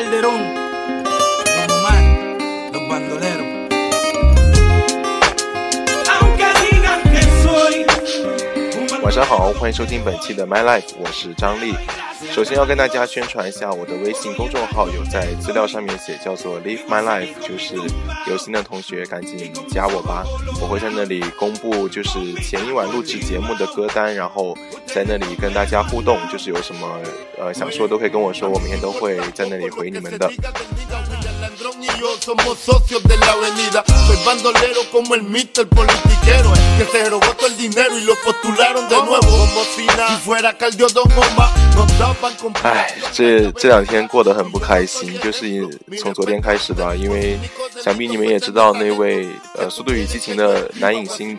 Calderón, Don Omar, los bandoleros. Aunque digan que soy 晚上好，欢迎收听本期的 My Life，我是张丽。首先要跟大家宣传一下我的微信公众号，有在资料上面写叫做 Live My Life，就是有心的同学赶紧加我吧，我会在那里公布就是前一晚录制节目的歌单，然后在那里跟大家互动，就是有什么呃想说都可以跟我说，我每天都会在那里回你们的。哎这这两天过得很不开心就是从昨天开始吧因为想必你们也知道那位呃速度与激情的男影星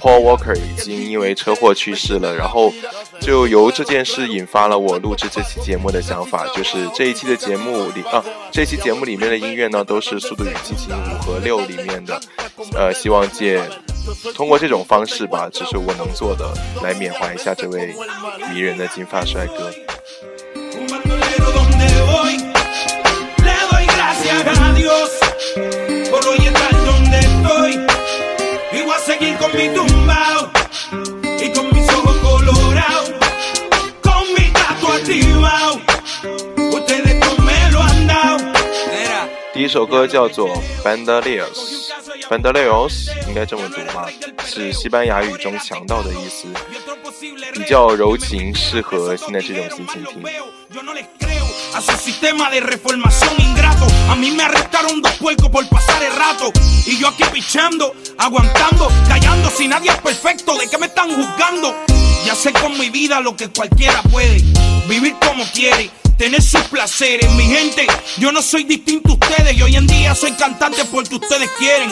paul walker 已经因为车祸去世了然后就由这件事引发了我录制这期节目的想法就是这一期的节目里啊这期节目里面的音乐呢都是速度与激情五和六里面的呃希望借通过这种方式吧，只是我能做的，来缅怀一下这位迷人的金发帅哥。第一首歌叫做《Bandoliers》。，Bandoleros 应该这么读吗？是西班牙语中强盗的意思，比较柔情，适合现在这种心情听。 Yo no les creo a su sistema de reformación ingrato. A mí me arrestaron dos puercos por pasar el rato. Y yo aquí pichando, aguantando, callando. Si nadie es perfecto, ¿de qué me están juzgando? Ya sé con mi vida lo que cualquiera puede. Vivir como quiere. Tener sus placeres, mi gente. Yo no soy distinto a ustedes. Y hoy en día soy cantante porque ustedes quieren.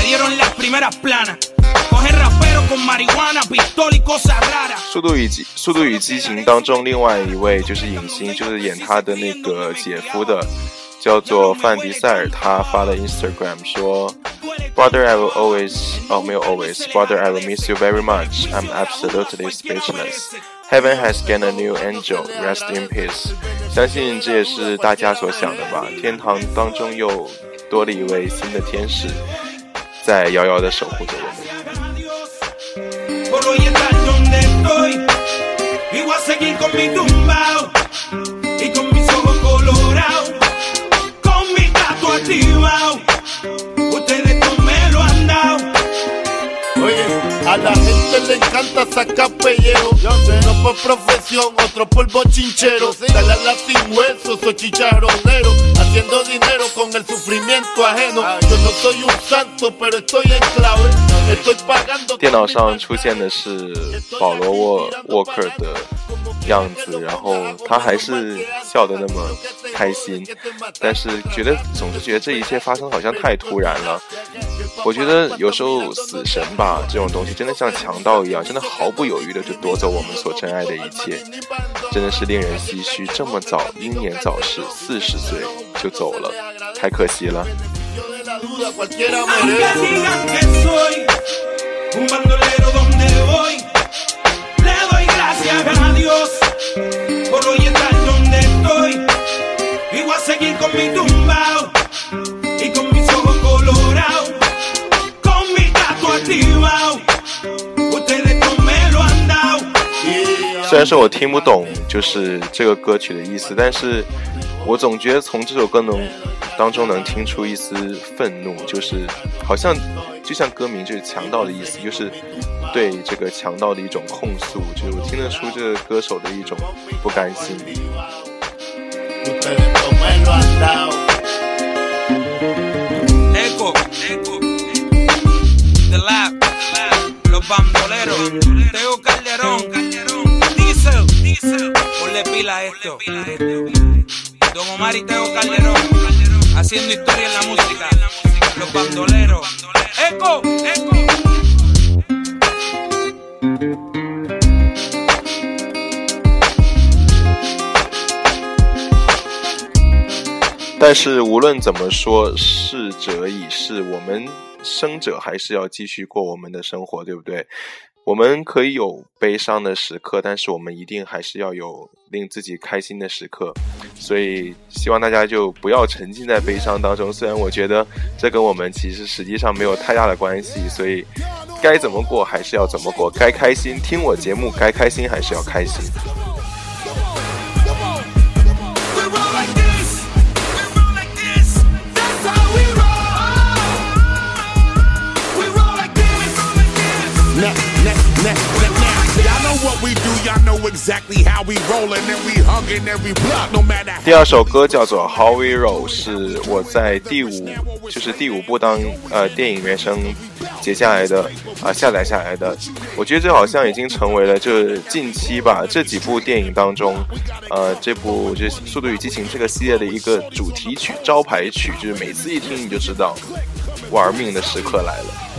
Me dieron las primeras planas. Coger rapero con marihuana, pistola y cosas raras. 速度与激速度与激情当中，另外一位就是影星，就是演他的那个姐夫的，叫做范迪塞尔，他发了 Instagram 说，Brother I will always 哦没有 always，Brother I will miss you very much. I'm absolutely speechless. Heaven has gained a new angel. Rest in peace. 相信这也是大家所想的吧？天堂当中又多了一位新的天使，在遥遥的守护着我们。le encanta sacar pellejo. Uno por profesión, otro por bochinchero. Dale a la sin huesos o chicharronero. Haciendo dinero con el sufrimiento ajeno. Yo no soy un santo, pero estoy en clave. Estoy pagando. 电脑上出现的是保罗沃沃克的 样子，然后他还是笑得那么开心，但是觉得总是觉得这一切发生好像太突然了。我觉得有时候死神吧这种东西真的像强盗一样，真的毫不犹豫的就夺走我们所珍爱的一切，真的是令人唏嘘。这么早英年早逝，四十岁就走了，太可惜了。Gracias a Dios por hoy estar donde estoy. Y voy a seguir con mi tumbao y con mis ojos colorados, con mi gato activado. Ustedes no me lo han dado. 虽然说我听不懂就是这个歌曲的意思，但是我总觉得从这首歌能当中能听出一丝愤怒，就是好像就像歌名就是强盗的意思，就是对这个强盗的一种控诉，就是我听得出这个歌手的一种不甘心。但是无论怎么说，逝者已逝，我们生者还是要继续过我们的生活，对不对？我们可以有悲伤的时刻，但是我们一定还是要有令自己开心的时刻。所以希望大家就不要沉浸在悲伤当中。虽然我觉得这跟我们其实实际上没有太大的关系，所以该怎么过还是要怎么过，该开心听我节目，该开心还是要开心。Exactly how we rolling and we hugging every block no matter 第二首歌叫做《How We Roll》，是我在第五，就是第五部当呃电影原声截下来的啊下载下来的。我觉得这好像已经成为了这近期吧这几部电影当中，呃这部就是《速度与激情》这个系列的一个主题曲、招牌曲，就是每次一听你就知道玩命的时刻来了。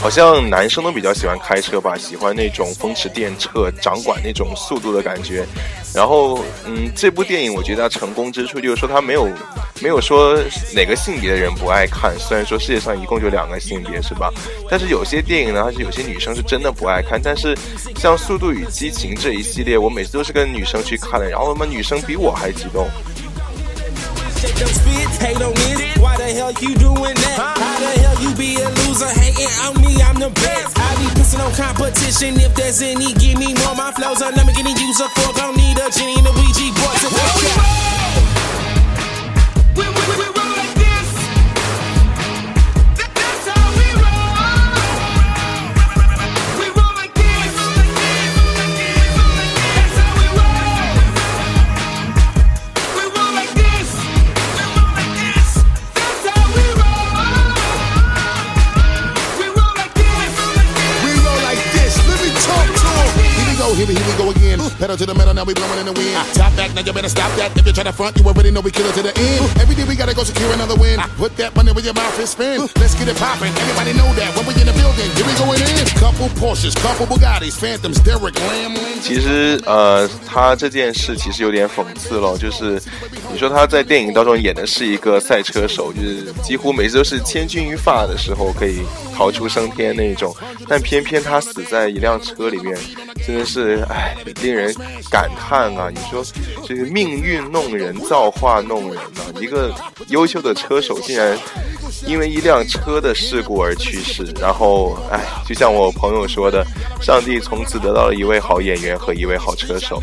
好像男生都比较喜欢开车吧，喜欢那种风驰电掣、掌管那种速度的感觉。然后，嗯，这部电影我觉得它成功之处就是说它没有没有说哪个性别的人不爱看。虽然说世界上一共就两个性别，是吧？但是有些电影呢，它是有些女生是真的不爱看。但是像《速度与激情》这一系列，我每次都是跟女生去看的，然后他妈女生比我还激动。Shake them spit, hate on this. Why the hell you doing that? How the hell you be a loser hating on me? I'm the best. I be pissing on competition. If there's any, give me more. My flows are never getting used up for. Don't need a genie a Ouija now we blowing in the wind. Top back, now you better stop that. If you try to front, you already know we kill it to the end. Every day we gotta go secure another win. Put that money where your mouth is spin. Let's get it poppin'. Everybody know that when we in the building, here we going in. Couple Porsches, couple Bugattis, Phantoms, Derek Lamb. 其实呃，他这件事其实有点讽刺了，就是你说他在电影当中演的是一个赛车手，就是几乎每次都是千钧一发的时候可以逃出升天那种，但偏偏他死在一辆车里面，真的是唉，令人感看啊！你说这个命运弄人，造化弄人呐！一个优秀的车手竟然因为一辆车的事故而去世，然后哎，就像我朋友说的，上帝从此得到了一位好演员和一位好车手。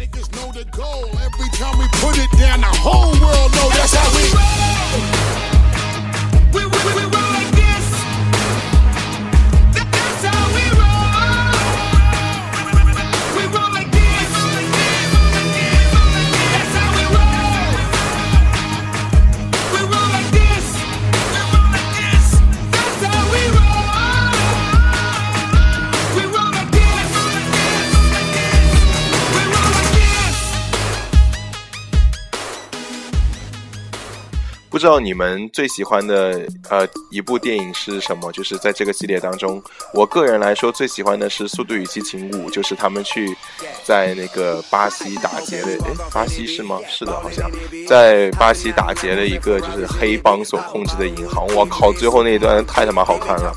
知道你们最喜欢的呃一部电影是什么？就是在这个系列当中，我个人来说最喜欢的是《速度与激情五》，就是他们去在那个巴西打劫的，哎，巴西是吗？是的，好像在巴西打劫了一个就是黑帮所控制的银行。我靠，最后那一段太他妈好看了。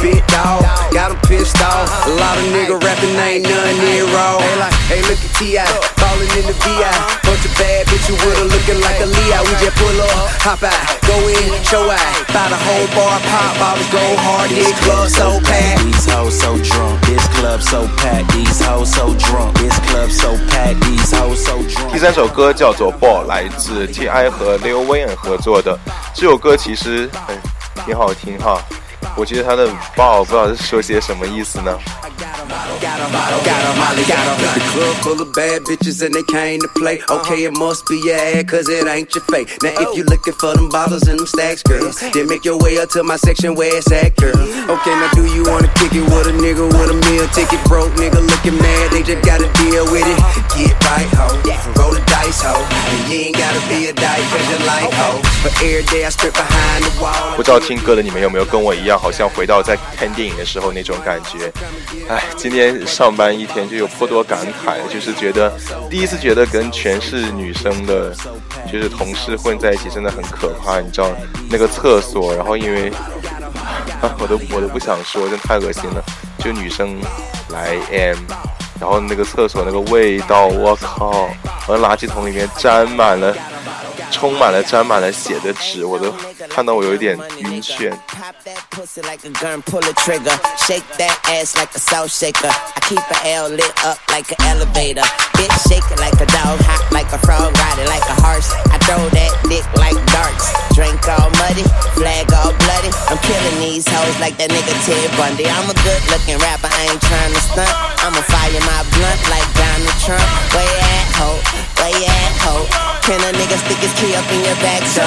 Big dog, got him pissed off. A lot of nigga rapping ain't none near raw. Hey, like, hey, look at T.I. Falling in the V.I. Bunch of bad bitches with her looking like a Leo. We just pull up, hop out, go in, show out. Buy the whole bar, pop bottles, go hard. This club so packed. These hoes so drunk. This club so packed. These hoes so drunk. This club so packed. These hoes so drunk. 第三首歌叫做《Ball》，来自 T.I. 和 Lil Wayne 合作的。这首歌其实，哎，挺好听哈。 我觉得他的爆不知道是说些什么意思呢。Got em, got em, Molly, got em. The club full of bad bitches and they came to play. Okay, it must be your ad, cause it ain't your fake. Now, if you looking for them bottles and them stacks, girl, then make your way up to my section where it's at, girl. Okay, now do you wanna kick it with a nigga with a meal ticket? Broke nigga looking mad, they just gotta deal with it. Get right, ho. Roll the dice, ho. And you ain't gotta be a dyke, cause you like, ho. But every day I strip behind the wall. 不知道听歌的你们有没有跟我一样，好像回到在看电影的时候那种感觉？哎， 今天上班一天就有颇多感慨，就是觉得第一次觉得跟全是女生的，就是同事混在一起真的很可怕。你知道那个厕所，然后因为，我都我都不想说，真太恶心了。就女生来 M，然后那个厕所那个味道，我靠！我的垃圾桶里面沾满了。充满了沾满了血的纸，我都看到我有一点晕眩。Can a nigga stick his key up in your back? So,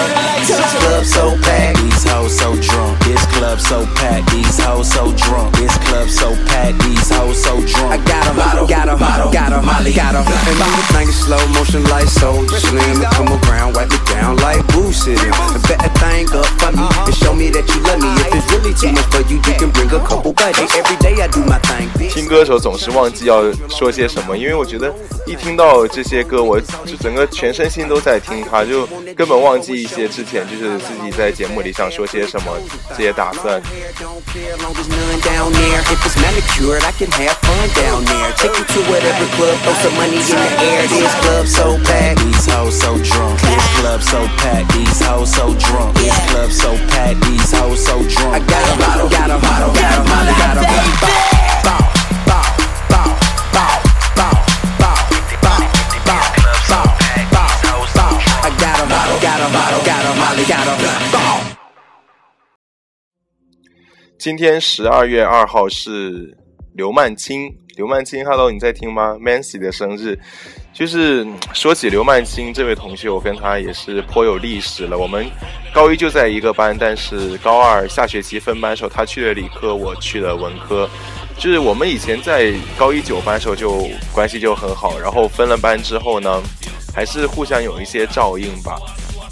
this club so packed, these hoes so drunk. This club so packed, these hoes so drunk. This club so packed, these hoes so drunk. I got em, got em, got em, Molly, got em. And everything in slow motion like so slim. Come around, wipe it down like Boo City. And bet that thing up for me and show me that you love me. If it's really too much for you, you can bring a couple buddies. Every day I do my thing. 听歌的时候总是忘记要说些什么，因为我觉得一听到这些歌，我就整个全身心都在听它，就根本忘记一些之前就是自己在节目里想说些什么这些打算。今天十二月二号是 刘曼青，刘曼青，Hello，你在听吗？Mancy 的生日，就是说起刘曼青这位同学，我跟他也是颇有历史了。我们高一就在一个班，但是高二下学期分班的时候，他去了理科，我去了文科。就是我们以前在高一九班时候就关系就很好，然后分了班之后呢，还是互相有一些照应吧。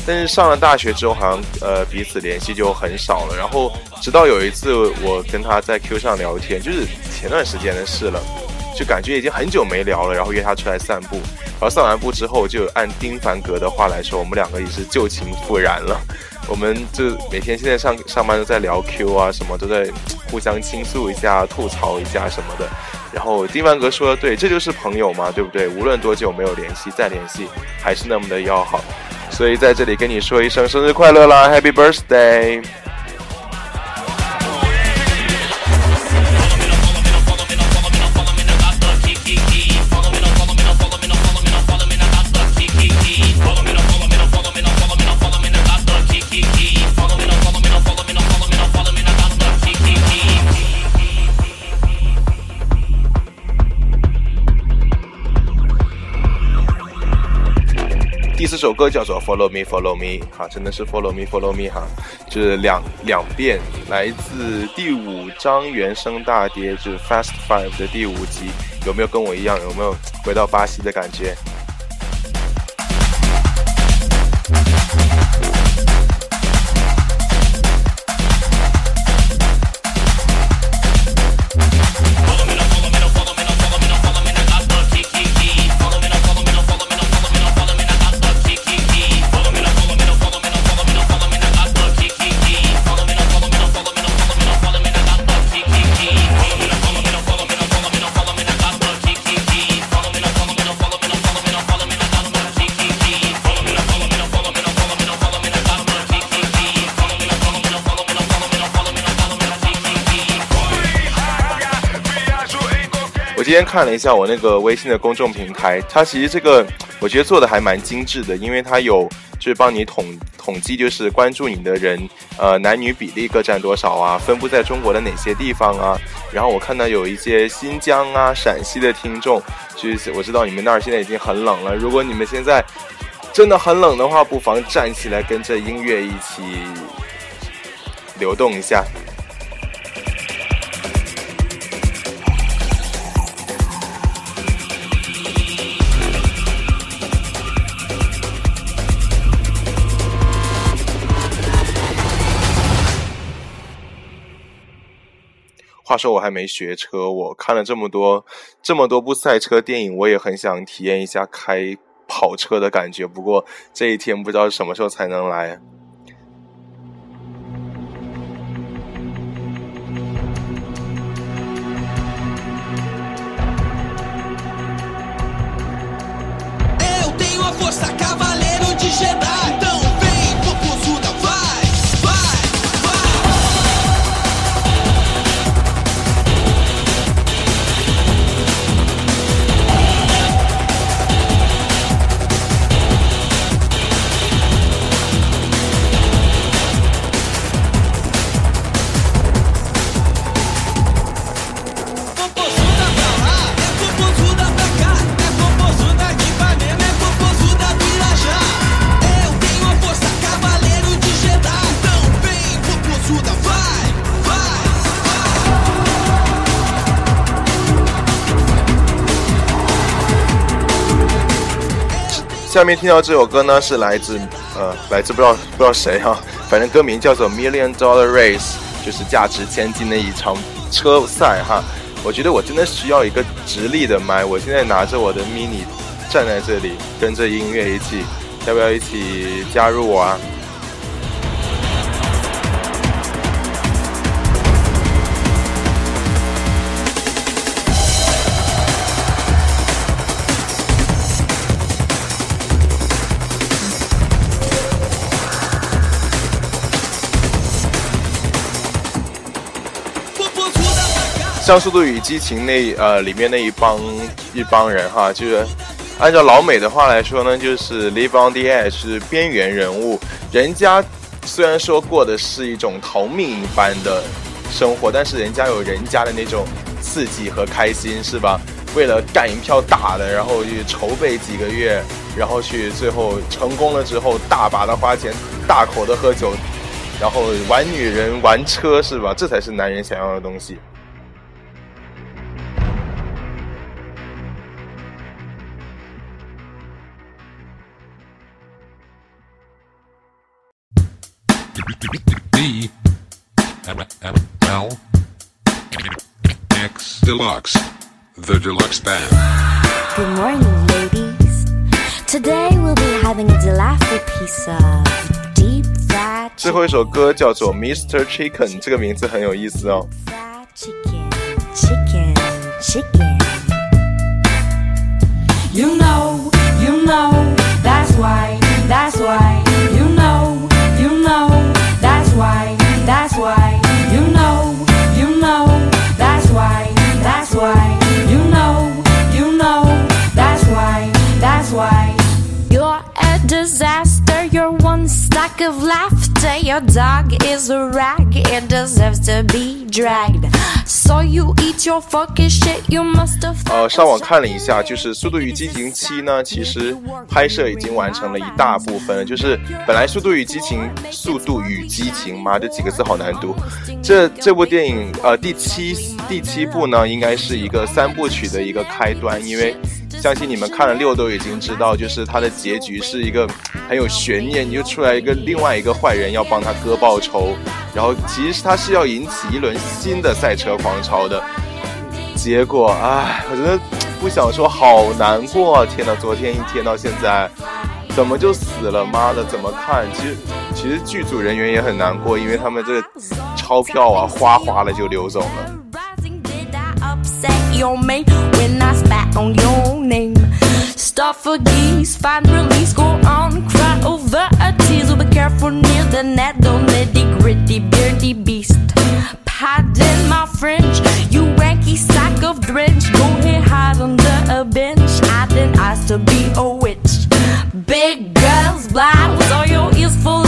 但是上了大学之后，好像呃彼此联系就很少了。然后直到有一次我跟他在 Q 上聊天，就是前段时间的事了，就感觉已经很久没聊了。然后约他出来散步，然后散完步之后，就按丁凡格的话来说，我们两个也是旧情复燃了。我们就每天现在上上班都在聊 Q 啊，什么都在互相倾诉一下、吐槽一下什么的。然后丁凡格说的对，这就是朋友嘛，对不对？无论多久没有联系，再联系还是那么的要好。所以在这里跟你说一声生日快乐啦，Happy Birthday！第四首歌叫做 Follow Me Follow Me，哈，真的是 Follow Me Follow Me 哈，就是两两遍，来自第五张原声大碟，就是 Fast Five 的第五集，有没有跟我一样，有没有回到巴西的感觉？天看了一下我那个微信的公众平台，它其实这个我觉得做的还蛮精致的，因为它有就是帮你统统计，就是关注你的人，呃，男女比例各占多少啊，分布在中国的哪些地方啊。然后我看到有一些新疆啊、陕西的听众，就是我知道你们那儿现在已经很冷了。如果你们现在真的很冷的话，不妨站起来跟着音乐一起流动一下。说我还没学车，我看了这么多这么多部赛车电影，我也很想体验一下开跑车的感觉。不过这一天不知道什么时候才能来。下面听到这首歌呢，是来自呃，来自不知道不知道谁哈，反正歌名叫做《Million Dollar Race》，就是价值千金的一场车赛哈。我觉得我真的需要一个直立的麦，我现在拿着我的 mini 站在这里，跟着音乐一起，要不要一起加入我啊？像《速度与激情》那呃里面那一帮一帮人哈，就是按照老美的话来说呢，就是 live on the edge 是边缘人物。人家虽然说过的是一种逃命一般的生活，但是人家有人家的那种刺激和开心，是吧？为了干一票大的，然后去筹备几个月，然后去最后成功了之后，大把的花钱，大口的喝酒，然后玩女人、玩车，是吧？这才是男人想要的东西。D L X Deluxe, the deluxe band. Good morning, ladies. Today we'll be having a delightful piece of deep fried 最后一首歌叫做 Mr. Chicken，这个名字很有意思哦。 chicken, chicken, chicken. You know, you know, that's why, that's why. You know, why. You know, you know, that's why, that's why. You know, you know, that's why, that's why. You're a disaster, you're one stack of laughter. Your dog is a rag, it deserves to be dragged. So you eat your fucking shit, you must have. 呃，上网看了一下，就是《速度与激情七》呢，其实拍摄已经完成了一大部分了。就是本来《速度与激情》《速度与激情》妈这几个字好难读。这这部电影呃第七第七部呢，应该是一个三部曲的一个开端，因为相信你们看了六都已经知道，就是它的结局是一个很有悬念，你就出来一个另外一个坏人要帮他哥报仇，然后其实他是要引起一轮新的赛车狂潮的。结果，唉，我真的不想说，好难过！天呐，昨天一天到现在，怎么就死了？妈的，怎么看？其实，其实剧组人员也很难过，因为他们这个钞票啊，哗哗的就流走了。Stuff for geese, find release, go on, cry over a tease. Well, be careful near the net, don't let the gritty, beardy beast in my fringe. You wanky sack of drench. Go ahead, hide under a bench. I didn't ask to be a witch. Big girls, blouse, all your ears fully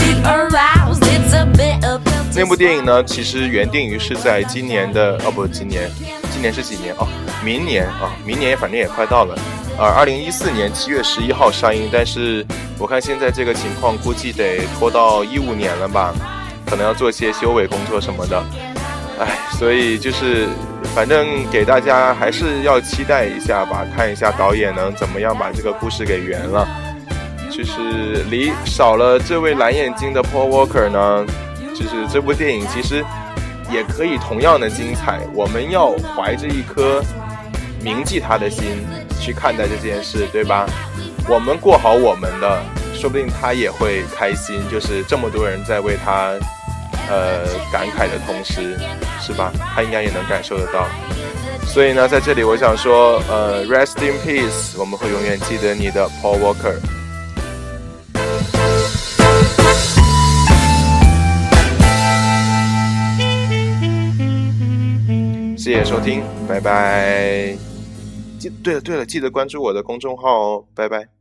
那部电影呢，其实原定于是在今年的哦不，今年，今年是几年哦？明年啊，明年反正也快到了，呃，二零一四年七月十一号上映。但是我看现在这个情况，估计得拖到一五年了吧，可能要做些修尾工作什么的。唉，所以就是反正给大家还是要期待一下吧，看一下导演能怎么样把这个故事给圆了。就是离少了这位蓝眼睛的 Paul Walker 呢。就是这部电影其实也可以同样的精彩，我们要怀着一颗铭记他的心去看待这件事，对吧？我们过好我们的，说不定他也会开心。就是这么多人在为他呃感慨的同时，是吧？他应该也能感受得到。所以呢，在这里我想说，呃，Rest in peace，我们会永远记得你的 Paul Walker。谢谢收听，拜拜。记对了对了，记得关注我的公众号哦，拜拜。